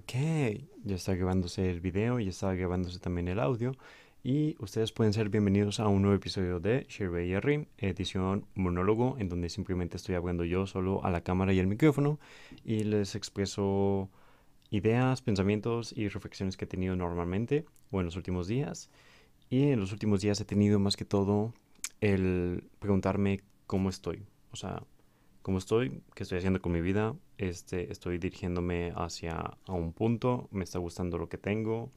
Ok, ya está grabándose el video, ya está grabándose también el audio. Y ustedes pueden ser bienvenidos a un nuevo episodio de Sherry y Rim, edición monólogo, en donde simplemente estoy hablando yo solo a la cámara y al micrófono y les expreso ideas, pensamientos y reflexiones que he tenido normalmente o en los últimos días. Y en los últimos días he tenido más que todo el preguntarme cómo estoy. O sea, cómo estoy, qué estoy haciendo con mi vida, este, estoy dirigiéndome hacia a un punto, me está gustando lo que tengo,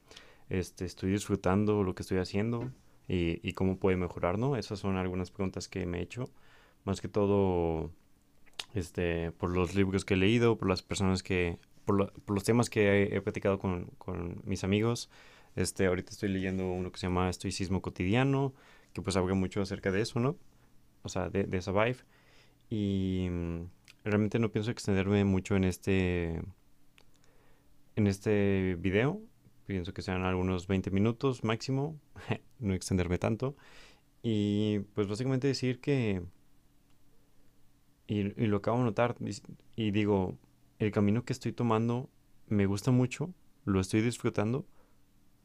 este, estoy disfrutando lo que estoy haciendo y, y cómo puede mejorar, ¿no? Esas son algunas preguntas que me he hecho, más que todo, este, por los libros que he leído, por las personas que, por, por los temas que he, he platicado con, con, mis amigos, este, ahorita estoy leyendo uno que se llama Estoicismo Cotidiano, que pues habla mucho acerca de eso, ¿no? O sea, de, de esa vibe. Y mm, realmente no pienso extenderme mucho en este en este video. Pienso que sean algunos 20 minutos máximo, no extenderme tanto. Y pues básicamente decir que y, y, lo acabo de notar y digo, el camino que estoy tomando me gusta mucho, lo estoy disfrutando,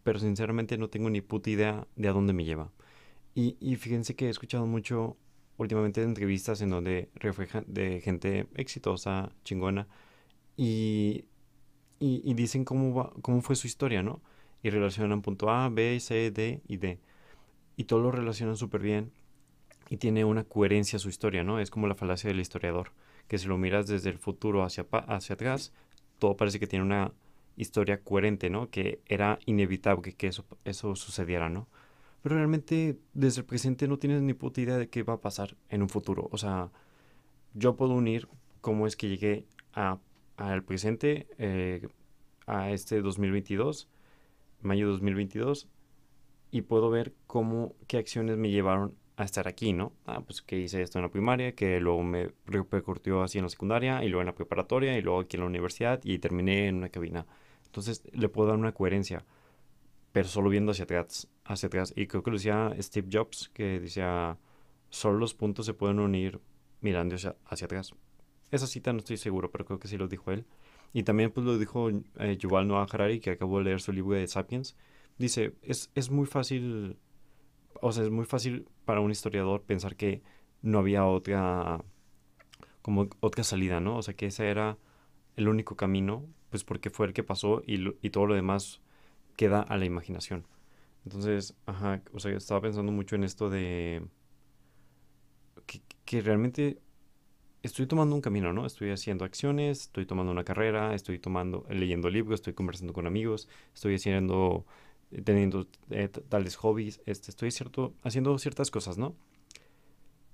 pero sinceramente no tengo ni puta idea de a dónde me lleva. Y, y fíjense que he escuchado mucho últimamente entrevistas en donde reflejan de gente exitosa, chingona, y, y, dicen cómo, cómo fue su historia, ¿no? Y relacionan punto A, B, C, D y D. Y todo lo relacionan súper bien y tiene una coherencia su historia, ¿no? Es como la falacia del historiador, que si lo miras desde el futuro hacia, hacia atrás, todo parece que tiene una historia coherente, ¿no? Que era inevitable que eso, eso sucediera, ¿no? Pero realmente desde el presente no tienes ni puta idea de qué va a pasar en un futuro. O sea, yo puedo unir cómo es que llegué al presente, eh, a este 2022, mayo 2022, y puedo ver cómo, qué acciones me llevaron a estar aquí, ¿no? Ah, pues que hice esto en la primaria, que luego me repercutió así en la secundaria, y luego en la preparatoria, y luego aquí en la universidad, y terminé en una cabina. Entonces le puedo dar una coherencia pero solo viendo hacia atrás, hacia atrás. Y creo que lo decía Steve Jobs, que decía, solo los puntos se pueden unir mirando hacia, hacia atrás. Esa cita no estoy seguro, pero creo que sí lo dijo él. Y también pues lo dijo eh, Yuval Noah Harari, que acabó de leer su libro de Sapiens. Dice, es, es muy fácil, o sea, es muy fácil para un historiador pensar que no había otra, como otra salida, ¿no? O sea, que ese era el único camino, pues porque fue el que pasó y, y todo lo demás queda a la imaginación. Entonces, ajá, o sea, estaba pensando mucho en esto de que, que, realmente estoy tomando un camino, ¿no? Estoy haciendo acciones, estoy tomando una carrera, estoy tomando, leyendo libros, estoy conversando con amigos, estoy haciendo, eh, teniendo eh, tales hobbies, este, estoy cierto, haciendo ciertas cosas, ¿no?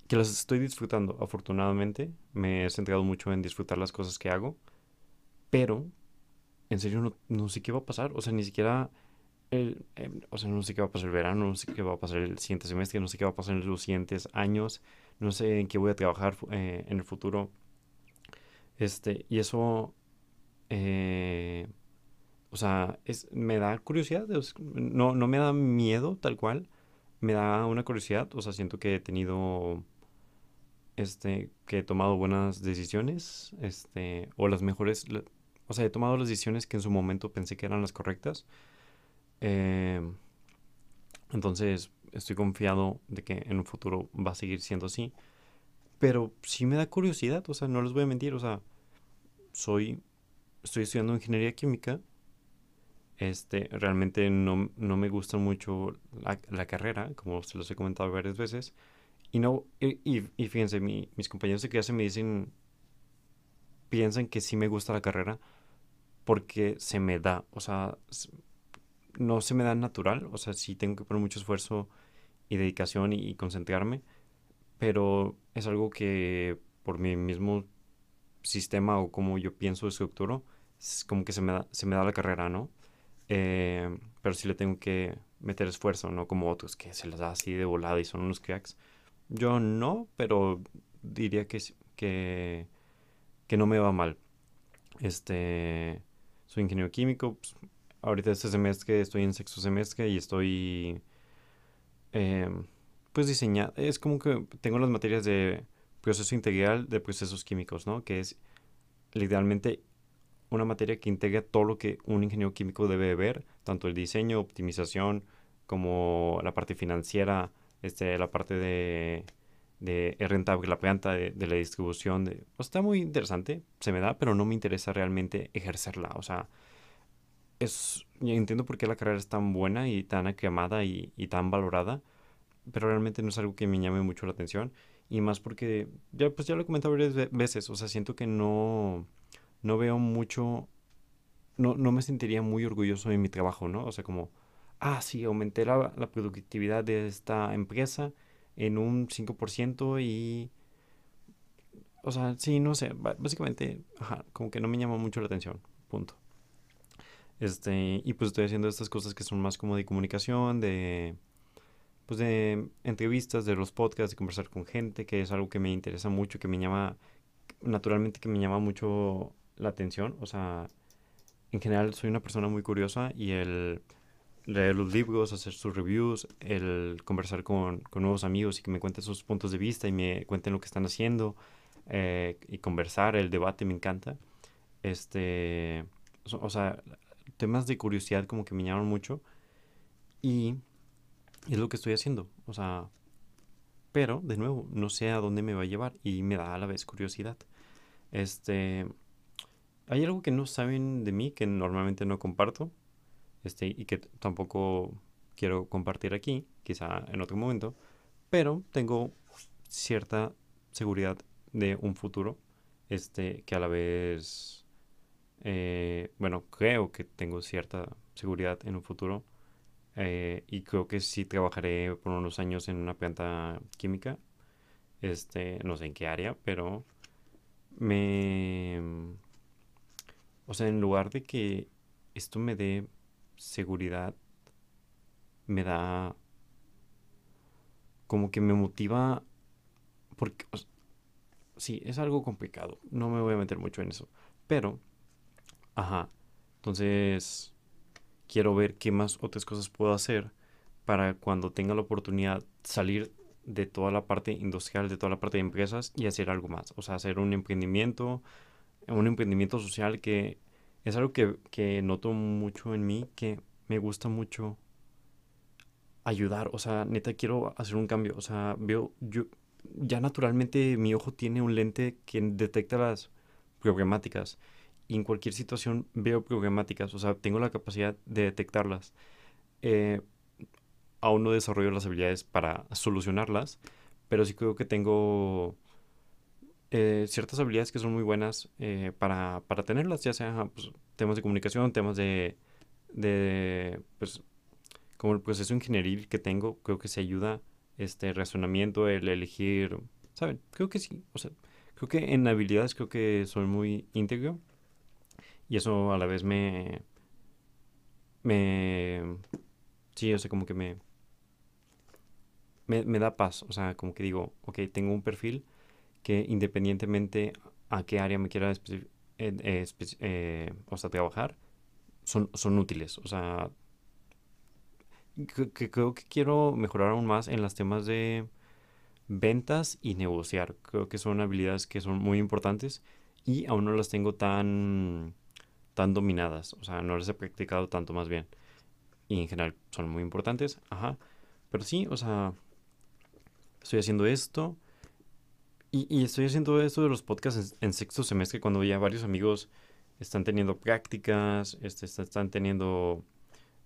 Que las estoy disfrutando, afortunadamente. Me he centrado mucho en disfrutar las cosas que hago, pero en serio no, no, sé qué va a pasar. O sea, ni siquiera. El, eh, o sea, no sé qué va a pasar el verano, no sé qué va a pasar el siguiente semestre, no sé qué va a pasar en los siguientes años, no sé en qué voy a trabajar eh, en el futuro. Este, y eso. Eh, o sea, es, me da curiosidad. No, no me da miedo tal cual. Me da una curiosidad. O sea, siento que he tenido. Este, que he tomado buenas decisiones. Este, o las mejores o sea, he tomado las decisiones que en su momento pensé que eran las correctas. Eh, entonces, estoy confiado de que en un futuro va a seguir siendo así. Pero sí me da curiosidad, o sea, no les voy a mentir, o sea, soy, estoy estudiando ingeniería química. Este, realmente no, no me gusta mucho la, la, carrera, como se los he comentado varias veces. Y no, y, y, fíjense, mi, mis compañeros de clase me dicen, piensan que sí me gusta la carrera, porque se me da, o sea, no se me da natural, o sea, sí tengo que poner mucho esfuerzo y dedicación y, concentrarme, pero es algo que por mi mismo sistema o como yo pienso, estructuro, es como que se me da, se me da la carrera, ¿no? Eh, pero sí le tengo que meter esfuerzo, no como otros que se les da así de volada y son unos cracks. Yo no, pero diría que, que, que no me va mal. Este, soy ingeniero químico. Pues, ahorita este semestre estoy en sexto semestre y estoy eh, pues diseñando. Es como que tengo las materias de proceso integral de procesos químicos, ¿no? Que es literalmente una materia que integra todo lo que un ingeniero químico debe ver, tanto el diseño, optimización, como la parte financiera, este, la parte de, de rentable, la planta de, de la distribución. Está muy interesante, se me da, pero no me interesa realmente ejercerla. O sea, es, entiendo por qué la carrera es tan buena y tan aclamada y, y tan valorada, pero realmente no es algo que me llame mucho la atención. Y más porque, ya, pues ya lo he comentado varias veces, o sea, siento que no, no veo mucho, no, no me sentiría muy orgulloso de mi trabajo, ¿no? O sea, como, ah, sí, aumenté la, la productividad de esta empresa en un 5% y... O sea, sí, no sé, básicamente, ajá, como que no me llama mucho la atención, punto. Este, y pues estoy haciendo estas cosas que son más como de comunicación, de pues de entrevistas, de los podcasts, de conversar con gente, que es algo que me interesa mucho, que me llama, naturalmente que me llama mucho la atención. O sea, en general soy una persona muy curiosa y el leer los libros, hacer sus reviews, el conversar con, con nuevos amigos y que me cuenten sus puntos de vista y me cuenten lo que están haciendo eh, y conversar, el debate me encanta. Este, o sea, temas de curiosidad como que me llaman mucho y es lo que estoy haciendo. O sea, pero de nuevo, no sé a dónde me va a llevar y me da a la vez curiosidad. Este, hay algo que no saben de mí que normalmente no comparto, este, y que tampoco quiero compartir aquí, quizá en otro momento, pero tengo cierta seguridad de un futuro, este, que a la vez, eh, bueno, creo que tengo cierta seguridad en un futuro eh, y creo que sí trabajaré por unos años en una planta química. Este, no sé en qué área, pero me... O sea, en lugar de que esto me dé seguridad, me da... Como que me motiva... Porque... sí, es algo complicado. No me voy a meter mucho en eso. Pero... Ajá. Entonces quiero ver qué más otras cosas puedo hacer para cuando tenga la oportunidad salir de toda la parte industrial, de toda la parte de empresas y hacer algo más. O sea, hacer un emprendimiento, un emprendimiento social que es algo que, que noto mucho en mí, que me gusta mucho ayudar. O sea, neta quiero hacer un cambio. O sea, veo, yo, ya naturalmente mi ojo tiene un lente que detecta las problemáticas y en cualquier situación veo problemáticas, o sea, tengo la capacidad de detectarlas. Eh, aún no desarrollo las habilidades para solucionarlas, pero sí creo que tengo eh, ciertas habilidades que son muy buenas eh, para, para, tenerlas, ya sea pues, temas de comunicación, temas de, de, pues, como el proceso ingenieril que tengo, creo que se ayuda este razonamiento, el elegir, ¿saben? Creo que sí, o sea, creo que en habilidades creo que soy muy íntegro y eso a la vez me... Me... Sí, o sea, como que me... Me, da paz. O sea, como que digo, ok, tengo un perfil que independientemente a qué área me quiera eh, eh, eh, o sea, trabajar, son, son útiles. O sea, que, creo que quiero mejorar aún más en los temas de ventas y negociar. Creo que son habilidades que son muy importantes y aún no las tengo tan tan dominadas, o sea, no las he practicado tanto más bien. Y en general son muy importantes, ajá. Pero sí, o sea, estoy haciendo esto. Y, estoy haciendo esto de los podcasts en, sexto semestre cuando ya varios amigos están teniendo prácticas, este, están teniendo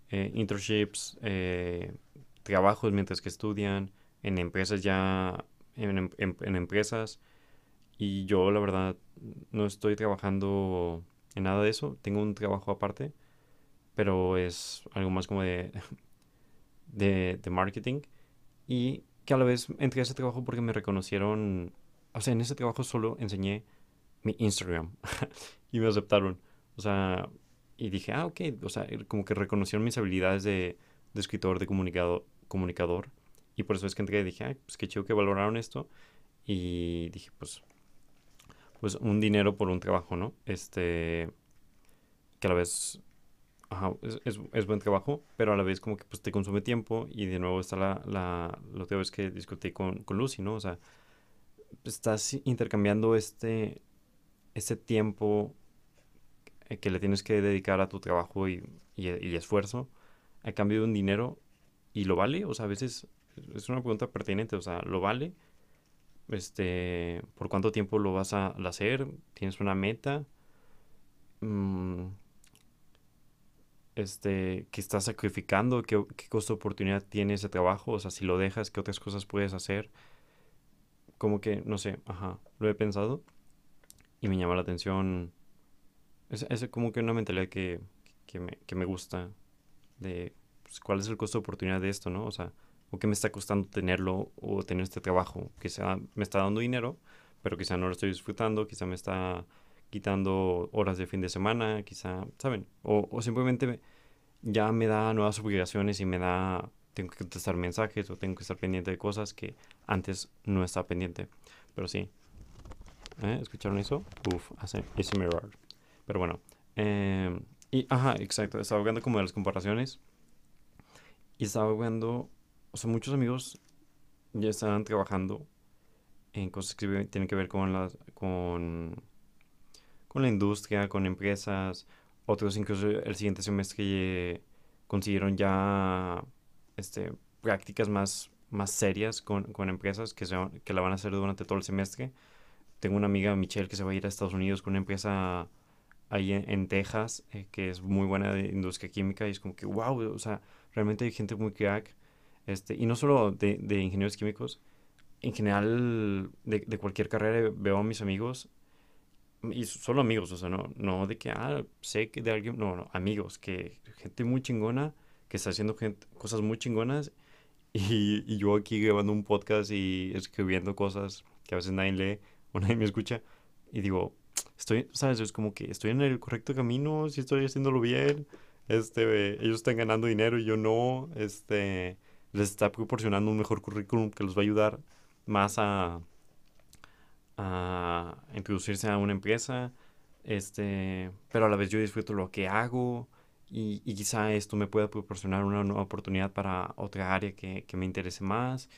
eh, internships, eh, trabajos mientras que estudian, en empresas ya, en, en empresas. Y yo la verdad no estoy trabajando en nada de eso. Tengo un trabajo aparte, pero es algo más como de, de, marketing. Y que a la vez entré a ese trabajo porque me reconocieron. O sea, en ese trabajo solo enseñé mi Instagram y me aceptaron. O sea, y dije, ah, ok. O sea, como que reconocieron mis habilidades de, de escritor, de comunicado, comunicador. Y por eso es que entré y dije, ah, pues qué chido que valoraron esto. Y dije, pues pues un dinero por un trabajo, ¿no? Este, que a la vez ajá, es, es, buen trabajo, pero a la vez como que pues te consume tiempo y de nuevo está la, la, la otra vez que discutí con, con Lucy, ¿no? O sea, estás intercambiando este, este tiempo eh, que le tienes que dedicar a tu trabajo y, y, esfuerzo a cambio de un dinero y lo vale, o sea, a veces es una pregunta pertinente, o sea, ¿lo vale? Este, ¿por cuánto tiempo lo vas a hacer? ¿Tienes una meta? Mm, este, ¿qué estás sacrificando? ¿Qué, qué costo de oportunidad tiene ese trabajo? O sea, si lo dejas, ¿qué otras cosas puedes hacer? Como que, no sé, ajá, lo he pensado y me llama la atención. Es, es como que una mentalidad que, que, me, que me gusta de pues, cuál es el costo de oportunidad de esto, ¿no? O sea, o qué me está costando tenerlo o tener este trabajo. Quizá me está dando dinero, pero quizá no lo estoy disfrutando, quizá me está quitando horas de fin de semana, quizá, ¿saben? O, o simplemente ya me da nuevas obligaciones y me da, tengo que contestar mensajes o tengo que estar pendiente de cosas que antes no estaba pendiente. Pero sí. ¿Eh? ¿Escucharon eso? Uf, hace mirror. Pero bueno. Eh, y, ajá, exacto. Estaba viendo como de las comparaciones. Y estaba viendo, o sea, muchos amigos ya estaban trabajando en cosas que tienen que ver con las, con con la industria, con empresas. Otros incluso el siguiente semestre consiguieron ya este, prácticas más, más serias con, con empresas que, se, que la van a hacer durante todo el semestre. Tengo una amiga, Michelle, que se va a ir a Estados Unidos con una empresa ahí en, Texas, eh, que es muy buena de industria química, y es como que, wow, o sea, realmente hay gente muy crack. Este, y no solo de, de ingenieros químicos, en general de, de, cualquier carrera veo a mis amigos y solo amigos, o sea, no, no de que, ah, sé que de alguien, no, no, amigos, que gente muy chingona, que está haciendo cosas muy chingonas, y, y, yo aquí grabando un podcast y escribiendo cosas que a veces nadie lee o nadie me escucha, y digo, estoy, ¿sabes? Es como que estoy en el correcto camino, si estoy haciéndolo bien, este, ellos están ganando dinero y yo no, este, les está proporcionando un mejor currículum que los va a ayudar más a a introducirse a una empresa, este, pero a la vez yo disfruto lo que hago y, y quizá esto me pueda proporcionar una nueva oportunidad para otra área que, que me interese más.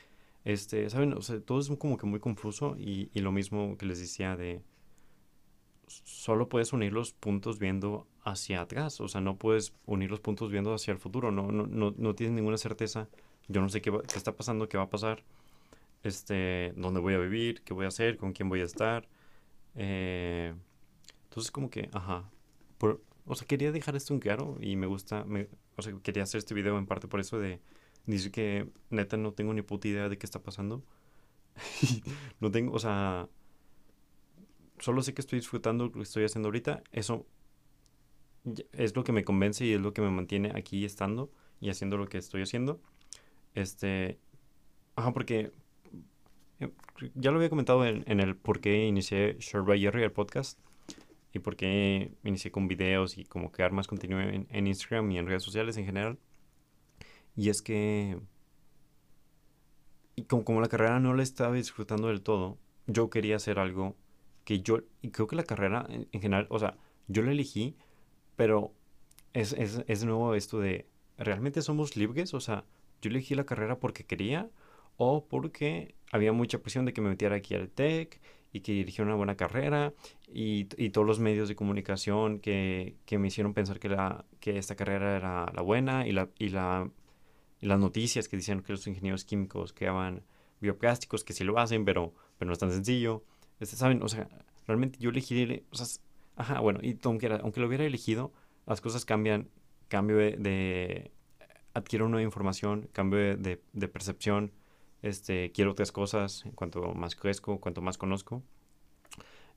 Este, ¿saben? O sea, todo es como que muy confuso y, y, lo mismo que les decía de solo puedes unir los puntos viendo hacia atrás, o sea, no puedes unir los puntos viendo hacia el futuro, no, no, no, no tienes ninguna certeza, yo no sé qué, qué está pasando, qué va a pasar, este, dónde voy a vivir, qué voy a hacer, con quién voy a estar. Eh, entonces como que, ajá, por, o sea, quería dejar esto en claro y me gusta, me, o sea, quería hacer este video en parte por eso de decir que neta no tengo ni puta idea de qué está pasando. no tengo, o sea, solo sé que estoy disfrutando lo que estoy haciendo ahorita. Eso es lo que me convence y es lo que me mantiene aquí estando y haciendo lo que estoy haciendo. Este, ajá, porque ya lo había comentado en, el por qué inicié Short by Jerry, el podcast, y por qué inicié con videos y como crear más contenido en, Instagram y en redes sociales en general. Y es que, y como, como la carrera no la estaba disfrutando del todo, yo quería hacer algo que yo, y creo que la carrera en, general, o sea, yo la elegí, pero es, es, es nuevo esto de, ¿realmente somos libres? O sea, yo elegí la carrera porque quería o porque había mucha presión de que me metiera aquí al TEC y que dirigiera una buena carrera y, y, todos los medios de comunicación que, que, me hicieron pensar que, la, que esta carrera era la buena y, la, y, la, y las noticias que decían que los ingenieros químicos creaban bioplásticos, que sí lo hacen, pero, pero no es tan sencillo. Este, ¿Saben? O sea, realmente yo elegí, o ajá, bueno, y aunque, aunque lo hubiera elegido, las cosas cambian, cambio de adquiero nueva información, cambio de, de percepción, este, quiero otras cosas, cuanto más crezco, cuanto más conozco.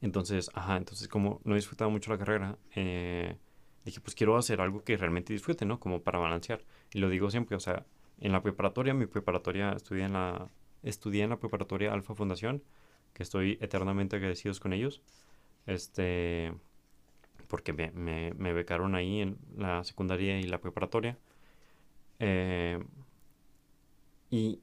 Entonces, ajá, entonces como no he disfrutado mucho la carrera, eh, dije, pues quiero hacer algo que realmente disfrute, ¿no? Como para balancear. Y lo digo siempre, o sea, en la preparatoria, mi preparatoria, estudié en la, estudié en la preparatoria Alfa Fundación, que estoy eternamente agradecidos con ellos, este, porque me, me, me becaron ahí en la secundaria y la preparatoria. Eh, y,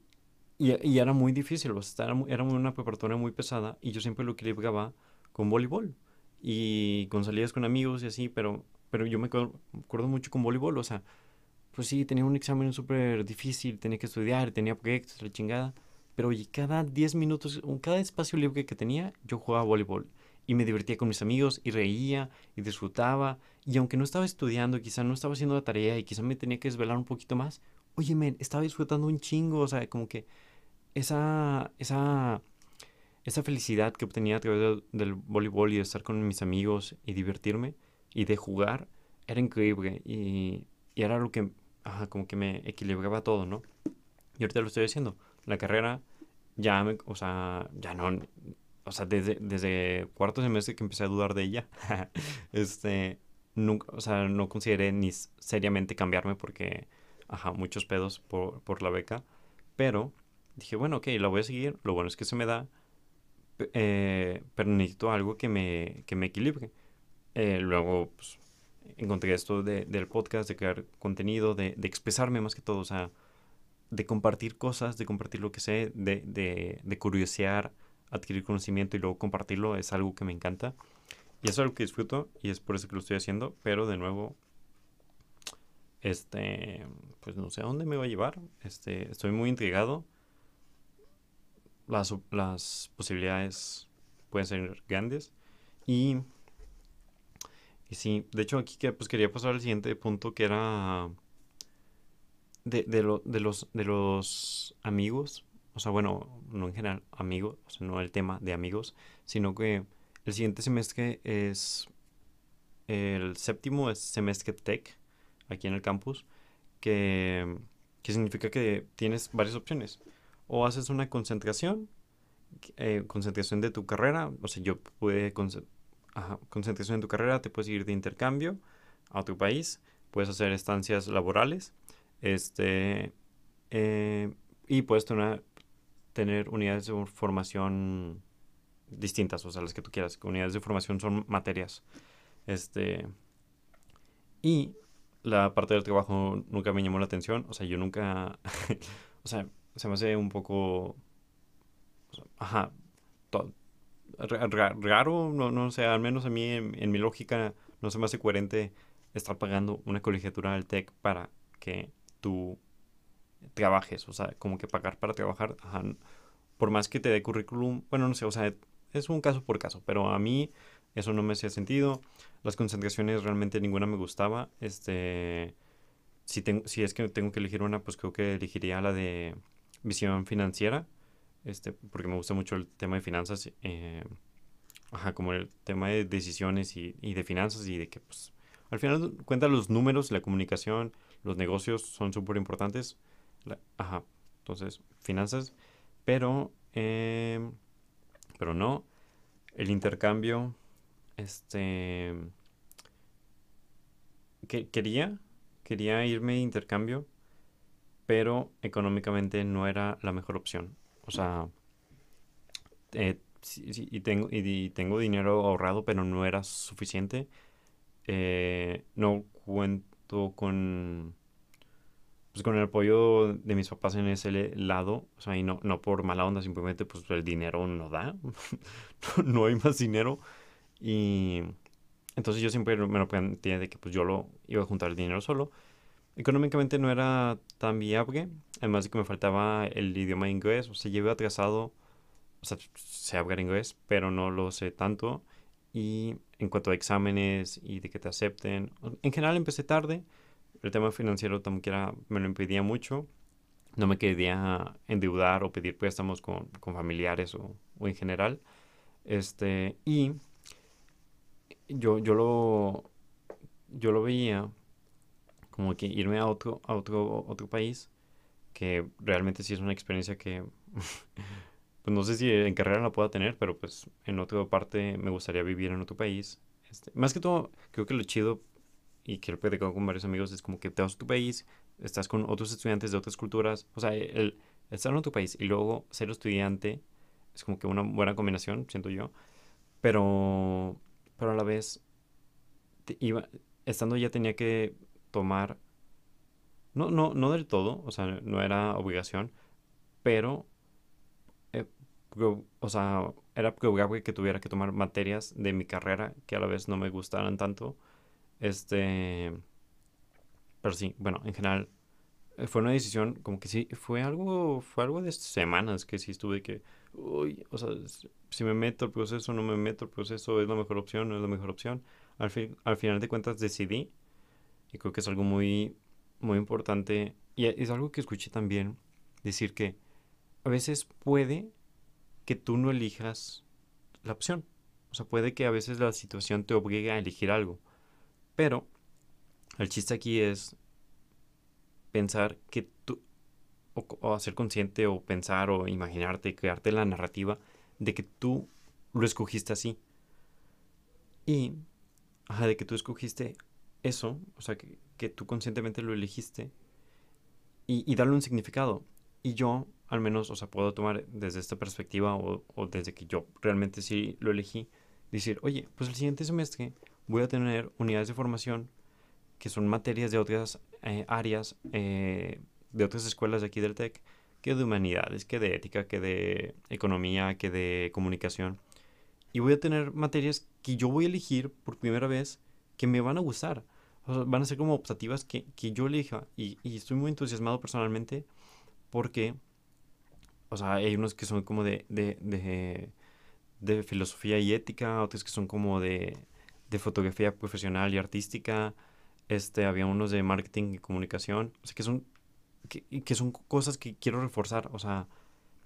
y, era muy difícil, o sea, era, era, una preparatoria muy pesada y yo siempre lo equilibraba con voleibol y con salidas con amigos y así, pero, pero yo me acuerdo, mucho con voleibol, o sea, pues sí, tenía un examen súper difícil, tenía que estudiar, tenía proyectos, la chingada, pero oye, cada 10 minutos, cada espacio libre que tenía, yo jugaba voleibol y me divertía con mis amigos y reía y disfrutaba. Y aunque no estaba estudiando, quizá no estaba haciendo la tarea y quizá me tenía que desvelar un poquito más, oye, men, estaba disfrutando un chingo, o sea, como que esa, esa, esa felicidad que obtenía a través del, voleibol y de estar con mis amigos y divertirme y de jugar era increíble y, y era lo que, como que me equilibraba todo, ¿no? Y ahorita lo estoy haciendo. La carrera ya me, o sea, ya no, o sea, desde, desde cuarto semestre que empecé a dudar de ella, este, nunca, o sea, no consideré ni seriamente cambiarme porque, ajá, muchos pedos por, por la beca, pero dije, bueno, ok, la voy a seguir, lo bueno es que se me da, eh, pero necesito algo que me, que me equilibre. Eh, luego, pues, encontré esto de, del podcast, de crear contenido, de, de, expresarme más que todo, o sea, de compartir cosas, de compartir lo que sé, de, de, de curiosear, adquirir conocimiento y luego compartirlo es algo que me encanta. Y es algo que disfruto y es por eso que lo estoy haciendo, pero de nuevo, este, pues no sé a dónde me va a llevar. Este, estoy muy intrigado. Las, las posibilidades pueden ser grandes. Y, y sí, de hecho aquí que, pues quería pasar al siguiente punto que era de, de, lo, de, los, de los amigos o sea, bueno, no en general amigos, o sea, no el tema de amigos, sino que el siguiente semestre es el séptimo semestre tech aquí en el campus, que, que significa que tienes varias opciones. O haces una concentración, eh, concentración de tu carrera, o sea, yo pude, concentración en tu carrera, te puedes ir de intercambio a otro país, puedes hacer estancias laborales, este, eh, y puedes tener tener unidades de formación distintas, o sea, las que tú quieras. Unidades de formación son materias. Este. Y la parte del trabajo nunca me llamó la atención. O sea, yo nunca. o sea, se me hace un poco. ajá. raro, no, no sé, al menos a mí en, en, mi lógica no se me hace coherente estar pagando una colegiatura del TEC para que tú trabajes, o sea, como que pagar para trabajar, por más que te dé currículum, bueno, no sé, o sea, es un caso por caso, pero a mí eso no me hacía sentido, las concentraciones realmente ninguna me gustaba, este, si, tengo, si es que tengo que elegir una, pues creo que elegiría la de visión financiera, este, porque me gusta mucho el tema de finanzas, eh, ajá, como el tema de decisiones y, de finanzas y de que, pues, al final cuenta los números, la comunicación, los negocios son súper importantes ajá, entonces, finanzas, pero, em, pero no, el intercambio, este, que, quería, quería irme de intercambio, pero económicamente no era la mejor opción. O sea, eh, y, tengo, y, tengo dinero ahorrado, pero no era suficiente. Eh, no cuento con pues con el apoyo de mis papás en ese lado, o sea, y no, no por mala onda, simplemente pues el dinero no da, no hay más dinero. Y entonces yo siempre me lo planteé de que pues yo lo iba a juntar el dinero solo. Económicamente no era tan viable, además de que me faltaba el idioma inglés, o sea, llevo atrasado, o sea, sé hablar inglés, pero no lo sé tanto. Y en cuanto a exámenes y de que te acepten, en general empecé tarde el tema financiero también me lo impedía mucho. No me quería endeudar o pedir préstamos con, con familiares o, o, en general. Este, y yo, yo, lo, yo lo veía como que irme a otro, a otro, otro país, que realmente sí es una experiencia que, pues no sé si en carrera la pueda tener, pero pues en otra parte me gustaría vivir en otro país. Este, más que todo, creo que lo chido y que lo he con varios amigos, es como que te vas a tu país, estás con otros estudiantes de otras culturas, o sea, el estar en tu país y luego ser estudiante es como que una buena combinación, siento yo, pero, pero a la vez, iba, estando ya tenía que tomar, no, no, no del todo, o sea, no era obligación, pero, eh, o sea, era probable que tuviera que tomar materias de mi carrera que a la vez no me gustaran tanto este. Pero sí, bueno, en general, eh, fue una decisión como que sí, fue algo, fue algo de semanas que sí estuve que, uy, o sea, si me meto al proceso, no me meto al proceso, es la mejor opción, no es la mejor opción. Al, al final de cuentas decidí y creo que es algo muy, muy importante y es algo que escuché también decir que a veces puede que tú no elijas la opción. O sea, puede que a veces la situación te obligue a elegir algo. Pero el chiste aquí es pensar que tú, o, hacer consciente, o pensar, o imaginarte, crearte la narrativa de que tú lo escogiste así. Y, de que tú escogiste eso, o sea, que, tú conscientemente lo elegiste y, y, darle un significado. Y yo, al menos, o sea, puedo tomar desde esta perspectiva o, o desde que yo realmente sí lo elegí, decir, oye, pues el siguiente semestre voy a tener unidades de formación que son materias de otras eh, áreas, eh, de otras escuelas de aquí del TEC, que de humanidades, que de ética, que de economía, que de comunicación. Y voy a tener materias que yo voy a elegir por primera vez que me van a gustar. van a ser como optativas que, que yo elija. Y, y, estoy muy entusiasmado personalmente porque, o sea, hay unos que son como de, de, de, de filosofía y ética, otros que son como de, de fotografía profesional y artística, este, había unos de marketing y comunicación, o sea, que son, que, que son cosas que quiero reforzar, o sea,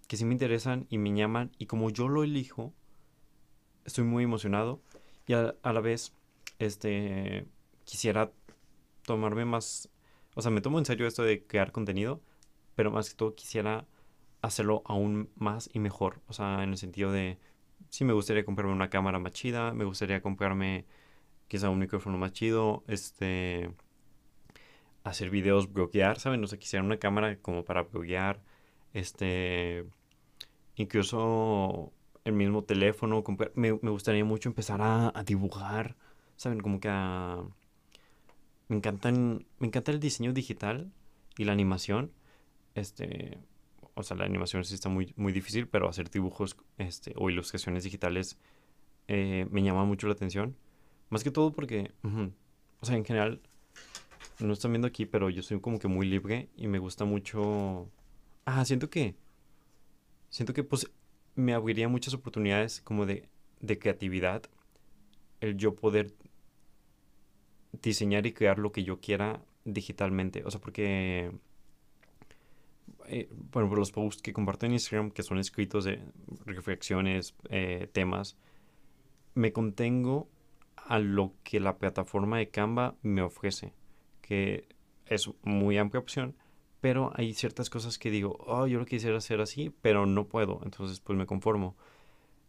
que sí me interesan y me llaman, y como yo lo elijo, estoy muy emocionado, y a, la vez, este, quisiera tomarme más, o sea, me tomo en serio esto de crear contenido, pero más que todo quisiera hacerlo aún más y mejor, o sea, en el sentido de, sí me gustaría comprarme una cámara más chida, me gustaría comprarme quizá un micrófono más chido, este, hacer videos, bloquear, ¿saben? O sea, quisiera una cámara como para bloquear, este, incluso el mismo teléfono, me, me gustaría mucho empezar a, a, dibujar, ¿saben? Como que a... Me encantan, me encanta el diseño digital y la animación, este, o sea, la animación sí está muy, muy difícil, pero hacer dibujos, este, o ilustraciones digitales eh, me llama mucho la atención. Más que todo porque, o sea, en general, no están viendo aquí, pero yo soy como que muy libre y me gusta mucho... Ah, siento que... Siento que pues me abriría muchas oportunidades como de, de creatividad. El yo poder diseñar y crear lo que yo quiera digitalmente. O sea, porque... Eh, bueno, los posts que comparto en Instagram, que son escritos de reflexiones, eh, temas, me contengo a lo que la plataforma de Canva me ofrece, que es muy amplia opción, pero hay ciertas cosas que digo, oh, yo lo quisiera hacer así, pero no puedo, entonces pues me conformo.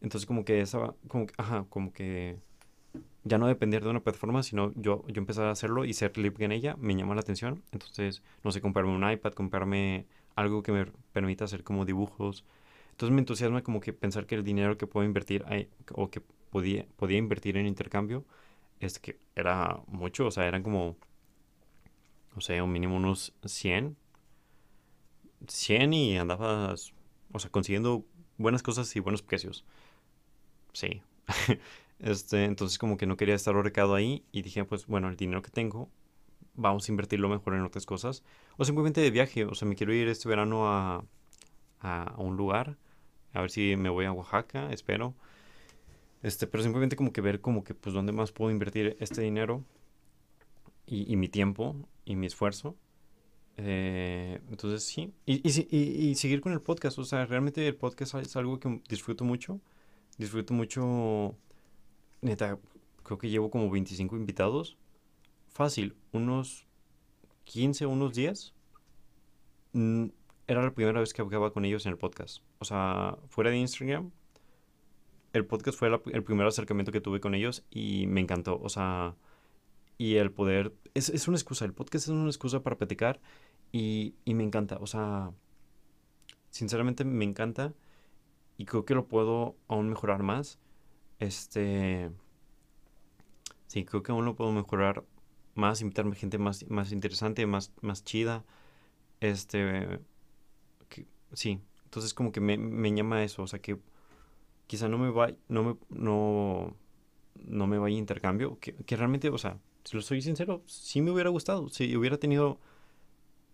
Entonces como que esa, como que, ajá, como que ya no depender de una plataforma, sino yo, yo empezar a hacerlo y ser libre en ella, me llama la atención. Entonces, no sé, comprarme un iPad, comprarme algo que me permita hacer como dibujos. Entonces me entusiasma como que pensar que el dinero que puedo invertir o que podía, podía invertir en intercambio, es que era mucho, o sea, eran como, o sea, un mínimo unos 100, 100 y andabas, o sea, consiguiendo buenas cosas y buenos precios. Sí. este, entonces como que no quería estar horcado ahí y dije, pues bueno, el dinero que tengo, vamos a invertirlo mejor en otras cosas. O simplemente de viaje, o sea, me quiero ir este verano a, a un lugar, a ver si me voy a Oaxaca, espero. Este, pero simplemente como que ver como que pues dónde más puedo invertir este dinero y, mi tiempo y mi esfuerzo. Eh, entonces sí, y, y, seguir con el podcast, o sea, realmente el podcast es algo que disfruto mucho, disfruto mucho, neta, creo que llevo como 25 invitados, fácil, unos 15, unos 10, era la primera vez que hablaba con ellos en el podcast, o sea, fuera de Instagram, el podcast fue el primer acercamiento que tuve con ellos y me encantó. O sea, y el poder. Es, es una excusa. El podcast es una excusa para platicar y, y, me encanta. O sea, sinceramente me encanta y creo que lo puedo aún mejorar más. Este. Sí, creo que aún lo puedo mejorar más, invitarme gente más, más interesante, más, más chida. Este. sí, entonces como que me, me llama eso. O sea, que quizá no me vaya, no me, no, no me vaya a intercambio, que, realmente, o sea, si lo soy sincero, sí me hubiera gustado, si hubiera tenido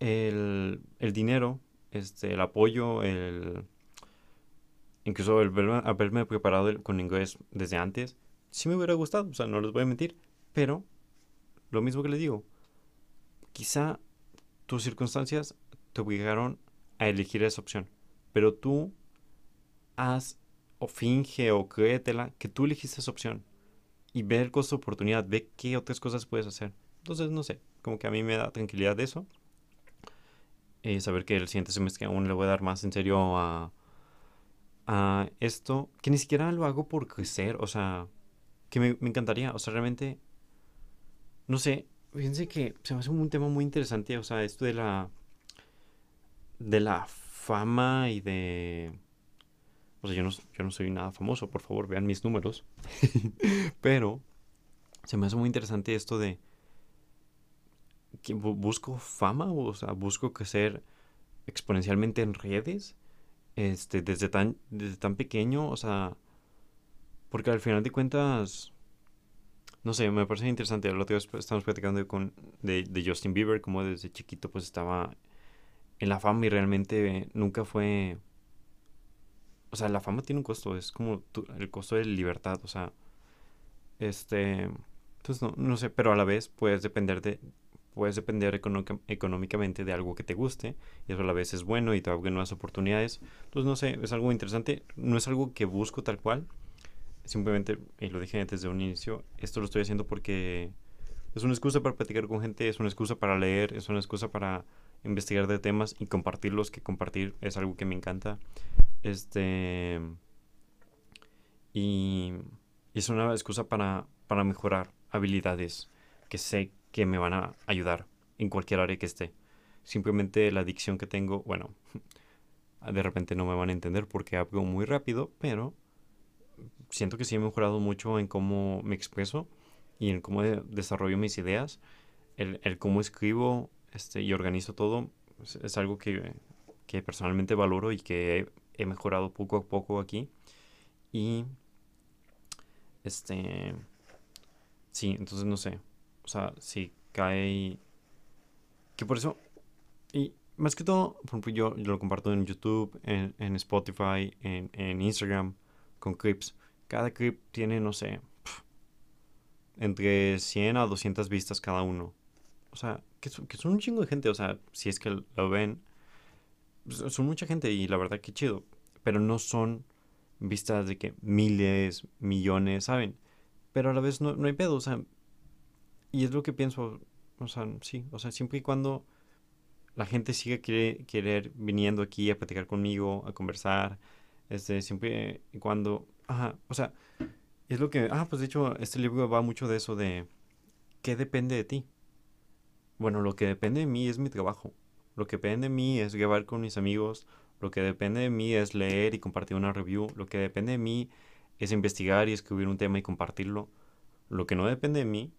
el, el dinero, este, el apoyo, el, incluso el haberme preparado con inglés desde antes, sí me hubiera gustado, o sea, no les voy a mentir, pero lo mismo que les digo, quizá tus circunstancias te obligaron a elegir esa opción, pero tú haz o finge o créetela que tú elegiste esa opción y ve el costo de oportunidad, ve qué otras cosas puedes hacer. Entonces, no sé, como que a mí me da tranquilidad de eso. Eh, saber que el siguiente semestre aún le voy a dar más en serio a, a esto, que ni siquiera lo hago por crecer, o sea, que me, me encantaría, o sea, realmente, no sé, fíjense que se me hace un tema muy interesante, o sea, esto de la, de la fama y de... O sea, yo no, yo no soy nada famoso, por favor, vean mis números. Pero se me hace muy interesante esto de que busco fama, o sea, busco crecer exponencialmente en redes este, desde tan, desde tan pequeño, o sea, porque al final de cuentas, no sé, me parece interesante. El otro día estamos platicando con, de, de, Justin Bieber, como desde chiquito pues estaba en la fama y realmente nunca fue... O sea, la fama tiene un costo, es como el costo de libertad, o sea, este... Entonces, no, no sé, pero a la vez puedes depender de, puedes depender económicamente de algo que te guste y eso a la vez es bueno y te abre nuevas oportunidades. Entonces, no sé, es algo interesante. No es algo que busco tal cual. Simplemente, y lo dije desde un inicio, esto lo estoy haciendo porque es una excusa para platicar con gente, es una excusa para leer, es una excusa para investigar de temas y compartirlos, que compartir es algo que me encanta. Este... Y, es una excusa para, para mejorar habilidades que sé que me van a ayudar en cualquier área que esté. Simplemente la adicción que tengo, bueno, de repente no me van a entender porque hablo muy rápido, pero siento que sí he mejorado mucho en cómo me expreso y en cómo desarrollo mis ideas. El, el cómo escribo este, y organizo todo es, algo que, que, personalmente valoro y que he, he, mejorado poco a poco aquí. Y este sí, entonces no sé. O sea, si cae... Que por eso... Y más que todo, por ejemplo, yo, yo lo comparto en YouTube, en, en Spotify, en, en, Instagram, con clips. Cada clip tiene, no sé, entre 100 a 200 vistas cada uno. O sea, que, que son un chingo de gente. O sea, si es que lo ven, pues, son mucha gente y la verdad que chido. Pero no son vistas de que miles, millones, ¿saben? Pero a la vez no, no hay pedo. O sea, y es lo que pienso, o sea, sí, o sea, siempre y cuando la gente siga querer, querer viniendo aquí a platicar conmigo, a conversar, este, siempre y cuando, ajá, o sea, es lo que, ah, pues de hecho, este libro va mucho de eso de, ¿qué depende de ti? Bueno, lo que depende de mí es mi trabajo, lo que depende de mí es grabar con mis amigos, lo que depende de mí es leer y compartir una review, lo que depende de mí es investigar y escribir un tema y compartirlo, lo que no depende de mí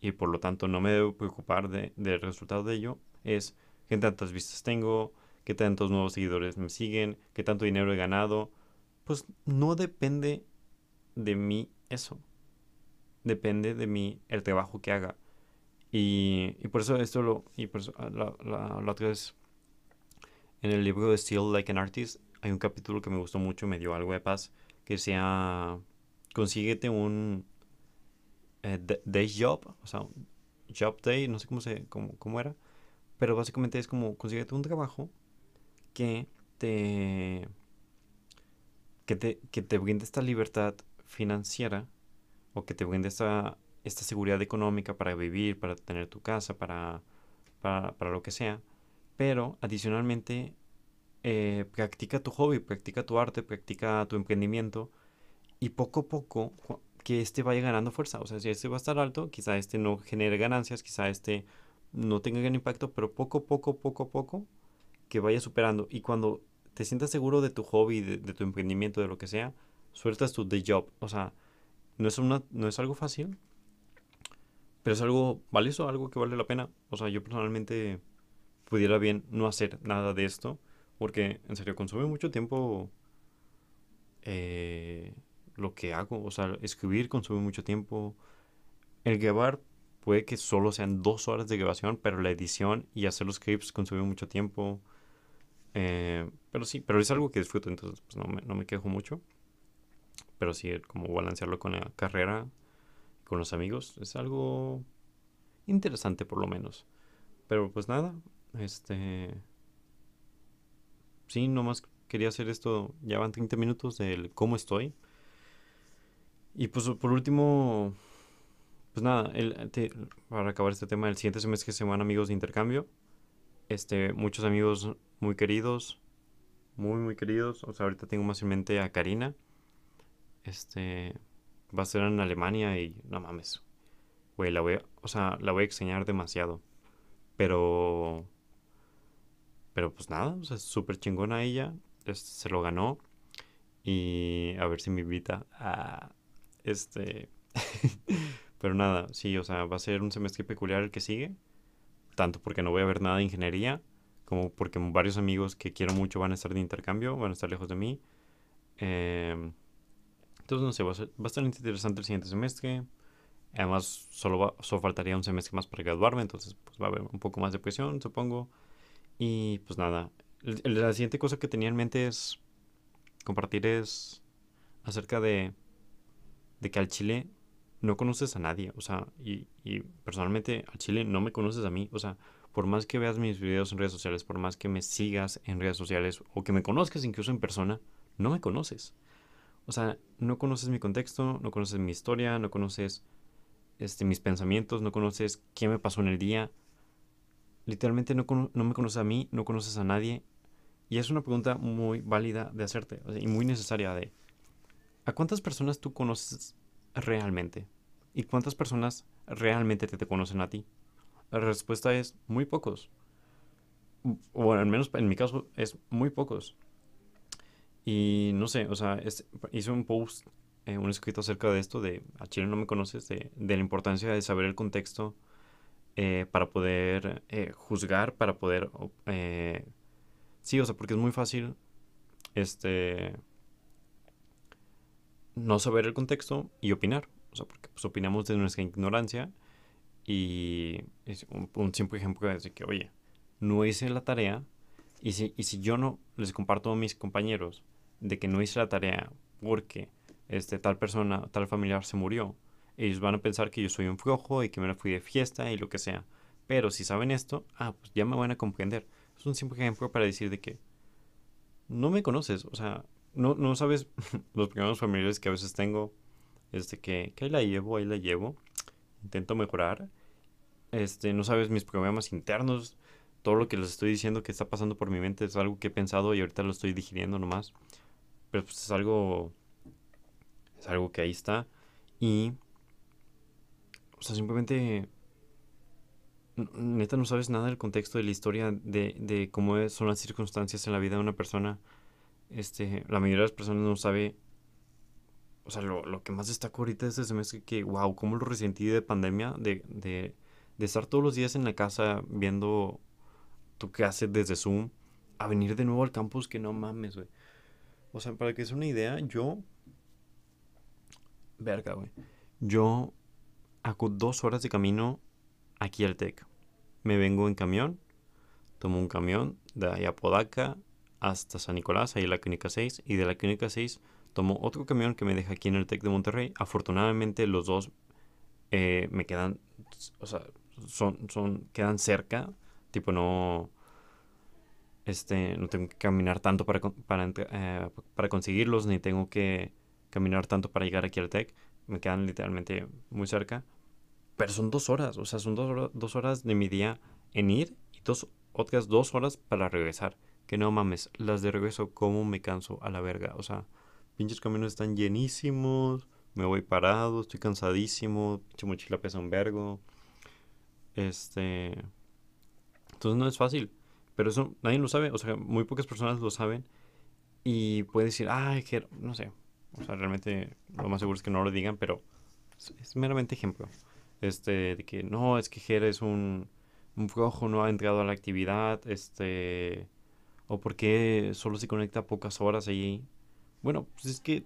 y por lo tanto no me debo preocupar de, del resultado de ello, es qué tantas vistas tengo, qué tantos nuevos seguidores me siguen, qué tanto dinero he ganado. Pues no depende de mí eso. Depende de mí el trabajo que haga. Y, y por eso esto lo... Y por eso ah, la, la, otra vez en el libro de Still Like an Artist hay un capítulo que me gustó mucho, me dio algo de paz, que sea... Consíguete un, eh, day job, o sea, job day, no sé cómo, se, cómo, cómo era, pero básicamente es como consíguete un trabajo que te, que te, que te brinde esta libertad financiera o que te brinde esta, esta seguridad económica para vivir, para tener tu casa, para, para, para lo que sea, pero adicionalmente eh, practica tu hobby, practica tu arte, practica tu emprendimiento y poco a poco que este vaya ganando fuerza. O sea, si este va a estar alto, quizá este no genere ganancias, quizá este no tenga gran impacto, pero poco, poco, poco, poco, que vaya superando. Y cuando te sientas seguro de tu hobby, de, tu emprendimiento, de lo que sea, sueltas tu day job. O sea, no es, una, no es algo fácil, pero es algo valioso, algo que vale la pena. O sea, yo personalmente pudiera bien no hacer nada de esto, porque en serio consume mucho tiempo. Eh, lo que hago. O sea, escribir consume mucho tiempo. El grabar puede que solo sean dos horas de grabación, pero la edición y hacer los clips consume mucho tiempo. Eh, pero sí, pero es algo que disfruto, entonces pues no me, no me quejo mucho. Pero sí, como balancearlo con la carrera, con los amigos, es algo interesante por lo menos. Pero pues nada, este... Sí, nomás quería hacer esto, ya van 30 minutos del cómo estoy. Y pues por último, pues nada, el, para acabar este tema, el siguiente semestre se van amigos de intercambio. Este, muchos amigos muy queridos, muy, muy queridos. O sea, ahorita tengo más en mente a Karina. Este, va a ser en Alemania y no mames. Güey, la voy o sea, la voy a extrañar demasiado. Pero, pero pues nada, o sea, súper chingona ella. Este, se lo ganó. Y a ver si me invita a, este, pero nada, sí, o sea, va a ser un semestre peculiar el que sigue. Tanto porque no voy a ver nada de ingeniería, como porque varios amigos que quiero mucho van a estar de intercambio, van a estar lejos de mí. Em, entonces, no sé, va a, estar interesante el siguiente semestre. Además, solo, va, solo faltaría un semestre más para graduarme, entonces pues, va a haber un poco más de presión, supongo. Y pues nada, la siguiente cosa que tenía en mente es compartir es acerca de, de que al Chile no conoces a nadie, o sea, y, y personalmente al Chile no me conoces a mí, o sea, por más que veas mis videos en redes sociales, por más que me sigas en redes sociales o que me conozcas incluso en persona, no me conoces. O sea, no conoces mi contexto, no conoces mi historia, no conoces este, mis pensamientos, no conoces qué me pasó en el día. Literalmente no, no me conoces a mí, no conoces a nadie. Y es una pregunta muy válida de hacerte y muy necesaria de... ¿A cuántas personas tú conoces realmente? ¿Y cuántas personas realmente te, te conocen a ti? La respuesta es muy pocos. O al menos en mi caso es muy pocos. Y no sé, o sea, hice un post, eh, un escrito acerca de esto, de a Chile no me conoces, de, de la importancia de saber el contexto eh, para poder eh, juzgar, para poder... sí, o sea, porque es muy fácil, este... No saber el contexto y opinar. O sea, porque pues, opinamos de nuestra ignorancia y es un, simple ejemplo de que, oye, no hice la tarea y si, y si yo no les comparto a mis compañeros de que no hice la tarea porque este, tal persona, tal familiar se murió, ellos van a pensar que yo soy un flojo y que me la fui de fiesta y lo que sea. Pero si saben esto, ah, pues ya me van a comprender. Es un simple ejemplo para decir de que no me conoces, o sea, no, no sabes los problemas familiares que a veces tengo, este, que, ahí la llevo, ahí la llevo, intento mejorar este, no sabes mis problemas internos, todo lo que les estoy diciendo que está pasando por mi mente es algo que he pensado y ahorita lo estoy digiriendo nomás. Pero pues es algo, es algo que ahí está y, o sea, simplemente, neta no sabes nada del contexto de la historia, de, de cómo son las circunstancias en la vida de una persona. Este, la mayoría de las personas no sabe o sea, lo, lo, que más destaco ahorita de este semestre que, wow, cómo lo resentí de pandemia, de, de, de estar todos los días en la casa viendo tu haces desde Zoom, a venir de nuevo al campus, que no mames, güey. O sea, para que es una idea, yo. Verga, güey. Yo hago dos horas de camino aquí al TEC. Me vengo en camión, tomo un camión de ahí a Podaca hasta San Nicolás, ahí la clínica 6, y de la clínica 6 tomo otro camión que me deja aquí en el TEC de Monterrey. Afortunadamente los dos eh, me quedan, o sea, son, son, quedan cerca, tipo no, este, no tengo que caminar tanto para, para, eh, para conseguirlos, ni tengo que caminar tanto para llegar aquí al TEC, me quedan literalmente muy cerca, pero son dos horas, o sea, son dos, dos horas de mi día en ir y dos, otras dos horas para regresar. Que no mames, las de regreso, como me canso a la verga. O sea, pinches caminos están llenísimos, me voy parado, estoy cansadísimo, pinche mochila pesa un vergo. Este. Entonces no es fácil. Pero eso nadie lo sabe. O sea, muy pocas personas lo saben. Y puede decir, ay, que no sé. O sea, realmente lo más seguro es que no lo digan, pero es, meramente ejemplo. Este, de que no, es que Jera es un, un flojo, no ha entrado a la actividad, este, o porque solo se conecta pocas horas ahí. Bueno, pues es que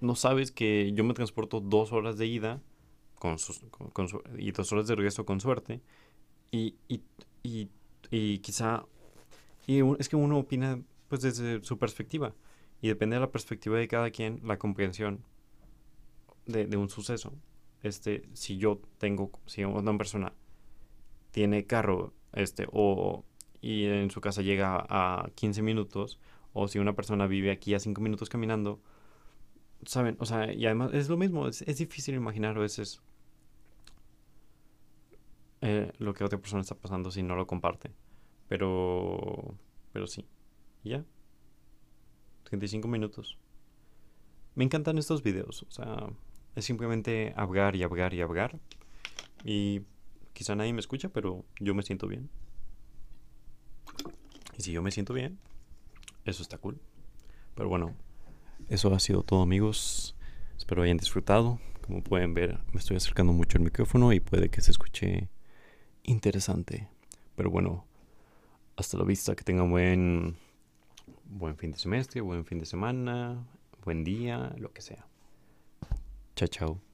no sabes que yo me transporto dos horas de ida con, sus, con, y dos horas de regreso con suerte. Y, y, y, y quizá, y es que uno opina pues desde su perspectiva. Y depende de la perspectiva de cada quien, la comprensión de, de un suceso. Este, si yo tengo, si una persona tiene carro, este, o y en su casa llega a 15 minutos, o si una persona vive aquí a 5 minutos caminando, ¿saben? O sea, y además es lo mismo, es, es difícil imaginar a veces eh, lo que otra persona está pasando si no lo comparte. Pero, pero sí. ya. 35 minutos. Me encantan estos videos. O sea, es simplemente hablar y hablar y hablar. Y quizá nadie me escucha, pero yo me siento bien. Y si yo me siento bien, eso está cool. Pero bueno, eso ha sido todo amigos. Espero hayan disfrutado. Como pueden ver, me estoy acercando mucho al micrófono y puede que se escuche interesante. Pero bueno, hasta la vista, que tengan buen, buen fin de semestre, buen fin de semana, buen día, lo que sea. Chao, chao.